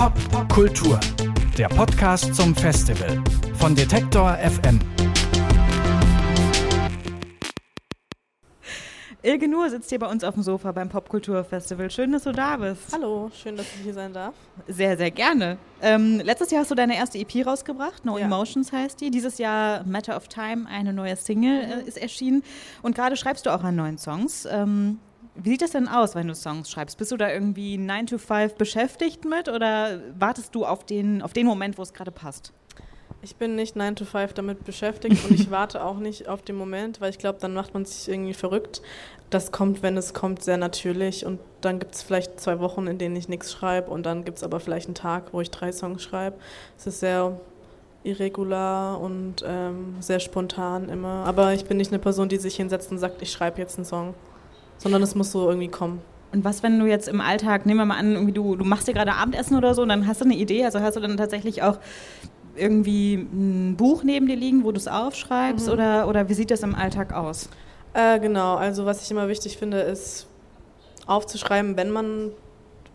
Pop Kultur, der Podcast zum Festival von Detektor FM. Ilge Nur sitzt hier bei uns auf dem Sofa beim Popkulturfestival. Schön, dass du da bist. Hallo, schön, dass ich hier sein darf. Sehr, sehr gerne. Ähm, letztes Jahr hast du deine erste EP rausgebracht, No ja. Emotions heißt die. Dieses Jahr Matter of Time, eine neue Single äh, ist erschienen. Und gerade schreibst du auch an neuen Songs. Ähm, wie sieht das denn aus, wenn du Songs schreibst? Bist du da irgendwie 9 to 5 beschäftigt mit oder wartest du auf den, auf den Moment, wo es gerade passt? Ich bin nicht 9 to 5 damit beschäftigt und ich warte auch nicht auf den Moment, weil ich glaube, dann macht man sich irgendwie verrückt. Das kommt, wenn es kommt, sehr natürlich und dann gibt es vielleicht zwei Wochen, in denen ich nichts schreibe und dann gibt es aber vielleicht einen Tag, wo ich drei Songs schreibe. Es ist sehr irregular und ähm, sehr spontan immer. Aber ich bin nicht eine Person, die sich hinsetzt und sagt, ich schreibe jetzt einen Song, sondern es muss so irgendwie kommen. Und was, wenn du jetzt im Alltag, nehmen wir mal an, irgendwie du, du machst dir gerade Abendessen oder so und dann hast du eine Idee, also hast du dann tatsächlich auch irgendwie ein Buch neben dir liegen, wo du es aufschreibst mhm. oder, oder wie sieht das im Alltag aus? Äh, genau, also was ich immer wichtig finde, ist aufzuschreiben, wenn man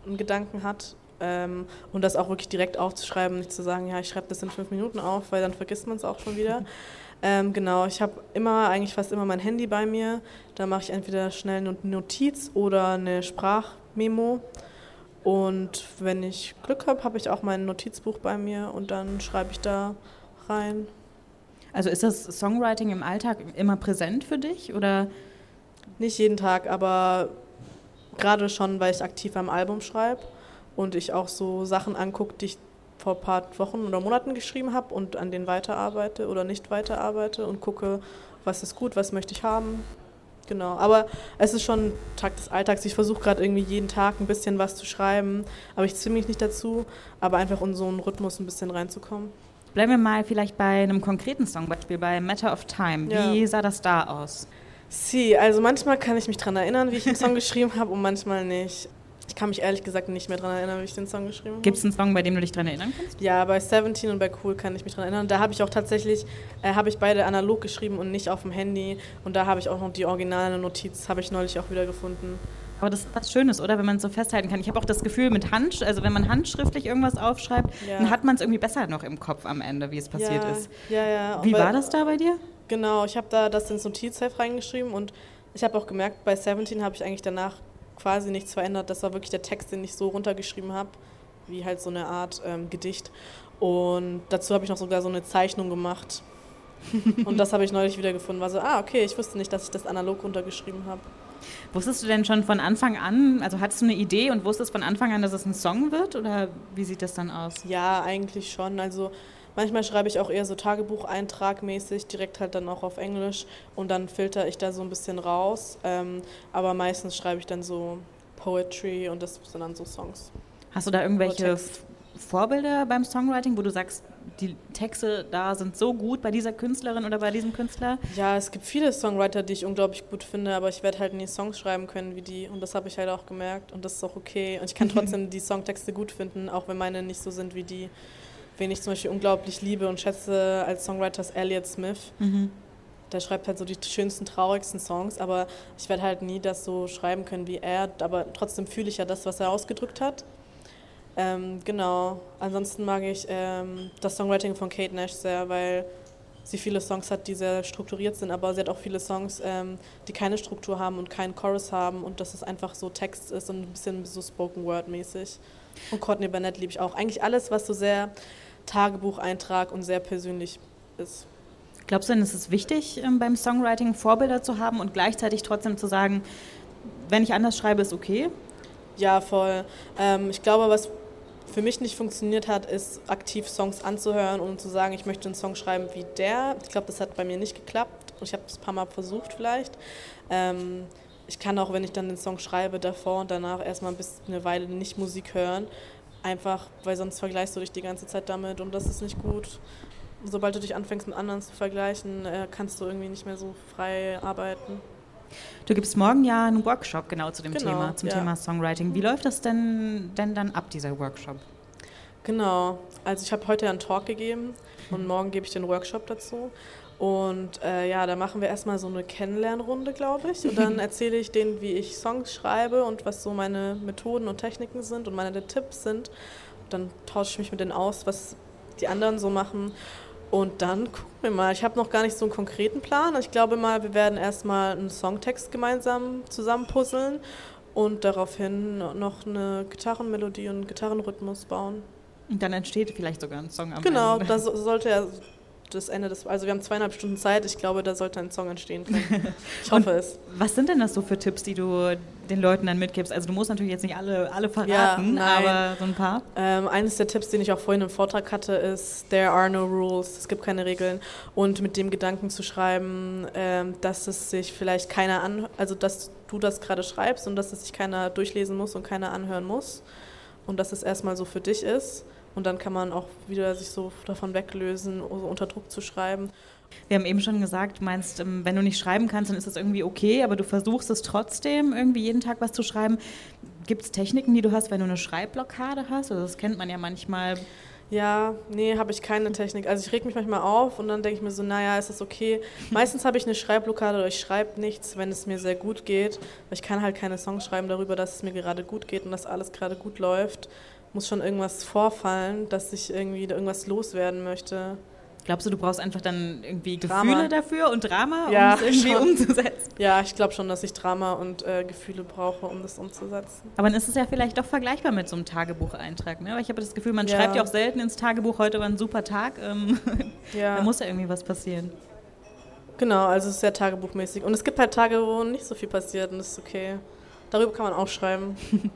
einen Gedanken hat ähm, und das auch wirklich direkt aufzuschreiben, nicht zu sagen, ja, ich schreibe das in fünf Minuten auf, weil dann vergisst man es auch schon wieder. ähm, genau, ich habe immer, eigentlich fast immer mein Handy bei mir. Da mache ich entweder schnell eine Notiz oder eine Sprachmemo und wenn ich Glück habe, habe ich auch mein Notizbuch bei mir und dann schreibe ich da rein. Also ist das Songwriting im Alltag immer präsent für dich oder? Nicht jeden Tag, aber gerade schon, weil ich aktiv am Album schreibe und ich auch so Sachen angucke, die ich vor ein paar Wochen oder Monaten geschrieben habe und an denen weiterarbeite oder nicht weiterarbeite und gucke, was ist gut, was möchte ich haben Genau, aber es ist schon Tag des Alltags. Ich versuche gerade irgendwie jeden Tag ein bisschen was zu schreiben, aber ich zwinge mich nicht dazu, aber einfach in so einen Rhythmus ein bisschen reinzukommen. Bleiben wir mal vielleicht bei einem konkreten Songbeispiel, bei Matter of Time. Wie ja. sah das da aus? Sie, also manchmal kann ich mich daran erinnern, wie ich den Song geschrieben habe und manchmal nicht. Ich kann mich ehrlich gesagt nicht mehr daran erinnern, wie ich den Song geschrieben habe. Gibt es einen Song, bei dem du dich daran erinnern kannst? Ja, bei 17 und bei Cool kann ich mich daran erinnern. Da habe ich auch tatsächlich, äh, habe ich beide analog geschrieben und nicht auf dem Handy. Und da habe ich auch noch die originale Notiz, habe ich neulich auch wieder gefunden. Aber das ist was Schönes, oder? Wenn man es so festhalten kann. Ich habe auch das Gefühl, mit Hand, also wenn man handschriftlich irgendwas aufschreibt, ja. dann hat man es irgendwie besser noch im Kopf am Ende, wie es passiert ja, ist. Ja, ja. Wie war das da bei dir? Genau, ich habe da das ins Notizheft reingeschrieben und ich habe auch gemerkt, bei 17 habe ich eigentlich danach quasi nichts verändert. Das war wirklich der Text, den ich so runtergeschrieben habe, wie halt so eine Art ähm, Gedicht. Und dazu habe ich noch sogar so eine Zeichnung gemacht. und das habe ich neulich wieder gefunden. War so, ah, okay, ich wusste nicht, dass ich das analog runtergeschrieben habe. Wusstest du denn schon von Anfang an, also hattest du eine Idee und wusstest von Anfang an, dass es ein Song wird? Oder wie sieht das dann aus? Ja, eigentlich schon. Also Manchmal schreibe ich auch eher so Tagebucheintragmäßig, direkt halt dann auch auf Englisch und dann filter ich da so ein bisschen raus. Ähm, aber meistens schreibe ich dann so Poetry und das sind dann so Songs. Hast du da irgendwelche Vorbilder beim Songwriting, wo du sagst, die Texte da sind so gut bei dieser Künstlerin oder bei diesem Künstler? Ja, es gibt viele Songwriter, die ich unglaublich gut finde, aber ich werde halt nie Songs schreiben können wie die und das habe ich halt auch gemerkt und das ist auch okay. Und ich kann trotzdem die Songtexte gut finden, auch wenn meine nicht so sind wie die. Wen ich zum Beispiel unglaublich liebe und schätze als Songwriter ist Elliot Smith. Mhm. Der schreibt halt so die schönsten, traurigsten Songs, aber ich werde halt nie das so schreiben können wie er. Aber trotzdem fühle ich ja das, was er ausgedrückt hat. Ähm, genau. Ansonsten mag ich ähm, das Songwriting von Kate Nash sehr, weil sie viele Songs hat, die sehr strukturiert sind, aber sie hat auch viele Songs, ähm, die keine Struktur haben und keinen Chorus haben und dass es einfach so Text ist und ein bisschen so Spoken Word mäßig. Und Courtney Burnett liebe ich auch. Eigentlich alles, was so sehr Tagebucheintrag und sehr persönlich ist. Glaubst du denn, ist es wichtig, ähm, beim Songwriting Vorbilder zu haben und gleichzeitig trotzdem zu sagen, wenn ich anders schreibe, ist okay? Ja, voll. Ähm, ich glaube, was für mich nicht funktioniert hat, ist aktiv Songs anzuhören und zu sagen, ich möchte einen Song schreiben wie der. Ich glaube, das hat bei mir nicht geklappt und ich habe es ein paar Mal versucht vielleicht. Ähm, ich kann auch, wenn ich dann den Song schreibe, davor und danach erstmal ein bisschen eine Weile nicht Musik hören, Einfach, weil sonst vergleichst du dich die ganze Zeit damit und das ist nicht gut. Sobald du dich anfängst mit anderen zu vergleichen, äh, kannst du irgendwie nicht mehr so frei arbeiten. Du gibst morgen ja einen Workshop genau zu dem genau, Thema, zum ja. Thema Songwriting. Wie läuft das denn, denn dann ab, dieser Workshop? Genau, also ich habe heute einen Talk gegeben und morgen gebe ich den Workshop dazu. Und äh, ja, da machen wir erstmal so eine Kennenlernrunde, glaube ich. Und dann erzähle ich denen, wie ich Songs schreibe und was so meine Methoden und Techniken sind und meine Tipps sind. dann tausche ich mich mit denen aus, was die anderen so machen. Und dann gucken wir mal. Ich habe noch gar nicht so einen konkreten Plan. Ich glaube mal, wir werden erstmal einen Songtext gemeinsam zusammenpuzzeln und daraufhin noch eine Gitarrenmelodie und einen Gitarrenrhythmus bauen. Und dann entsteht vielleicht sogar ein Song am genau, Ende. Genau, das sollte ja das Ende des, also wir haben zweieinhalb Stunden Zeit. Ich glaube, da sollte ein Song entstehen können. Ich hoffe es. Was sind denn das so für Tipps, die du den Leuten dann mitgibst? Also du musst natürlich jetzt nicht alle, alle verraten, ja, aber so ein paar. Ähm, eines der Tipps, den ich auch vorhin im Vortrag hatte, ist There are no rules. Es gibt keine Regeln. Und mit dem Gedanken zu schreiben, ähm, dass es sich vielleicht keiner an, also dass du das gerade schreibst und dass es sich keiner durchlesen muss und keiner anhören muss. Und dass es erstmal so für dich ist und dann kann man auch wieder sich so davon weglösen, so unter Druck zu schreiben. Wir haben eben schon gesagt, du meinst, ähm, wenn du nicht schreiben kannst, dann ist das irgendwie okay, aber du versuchst es trotzdem, irgendwie jeden Tag was zu schreiben. Gibt es Techniken, die du hast, wenn du eine Schreibblockade hast? Also das kennt man ja manchmal. Ja, nee, habe ich keine Technik. Also ich reg mich manchmal auf und dann denke ich mir so, naja, ist das okay. Meistens habe ich eine Schreibblockade oder ich schreibe nichts, wenn es mir sehr gut geht. Weil ich kann halt keine Songs schreiben darüber, dass es mir gerade gut geht und dass alles gerade gut läuft muss schon irgendwas vorfallen, dass ich irgendwie irgendwas loswerden möchte. Glaubst du, du brauchst einfach dann irgendwie Drama. Gefühle dafür und Drama, ja, um es irgendwie schon. umzusetzen? Ja, ich glaube schon, dass ich Drama und äh, Gefühle brauche, um das umzusetzen. Aber dann ist es ja vielleicht doch vergleichbar mit so einem Tagebucheintrag. Ne? Aber ich habe das Gefühl, man ja. schreibt ja auch selten ins Tagebuch, heute war ein super Tag. Ähm, ja. da muss ja irgendwie was passieren. Genau, also es ist sehr tagebuchmäßig. Und es gibt halt Tage, wo nicht so viel passiert und das ist okay. Darüber kann man auch schreiben.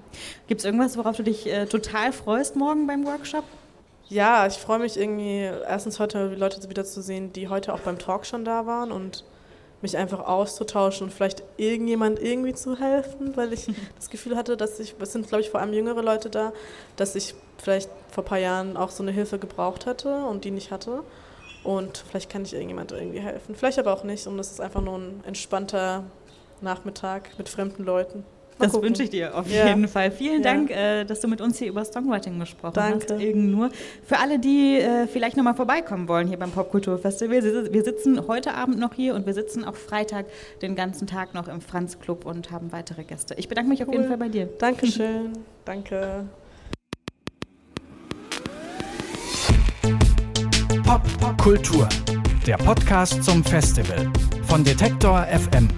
Gibt es irgendwas, worauf du dich äh, total freust morgen beim Workshop? Ja, ich freue mich irgendwie, erstens heute Leute wieder zu sehen, die heute auch beim Talk schon da waren und mich einfach auszutauschen und vielleicht irgendjemand irgendwie zu helfen, weil ich das Gefühl hatte, dass ich, es sind glaube ich vor allem jüngere Leute da, dass ich vielleicht vor ein paar Jahren auch so eine Hilfe gebraucht hätte und die nicht hatte. Und vielleicht kann ich irgendjemand irgendwie helfen. Vielleicht aber auch nicht und es ist einfach nur ein entspannter Nachmittag mit fremden Leuten. Mal das wünsche ich dir auf ja. jeden Fall. Vielen ja. Dank, äh, dass du mit uns hier über Songwriting gesprochen Danke. hast. Irgend nur. Für alle, die äh, vielleicht nochmal vorbeikommen wollen hier beim Popkulturfestival, wir sitzen heute Abend noch hier und wir sitzen auch Freitag den ganzen Tag noch im Franz Club und haben weitere Gäste. Ich bedanke mich cool. auf jeden Fall bei dir. Dankeschön. Danke. Pop, Pop Kultur, der Podcast zum Festival von Detektor FM.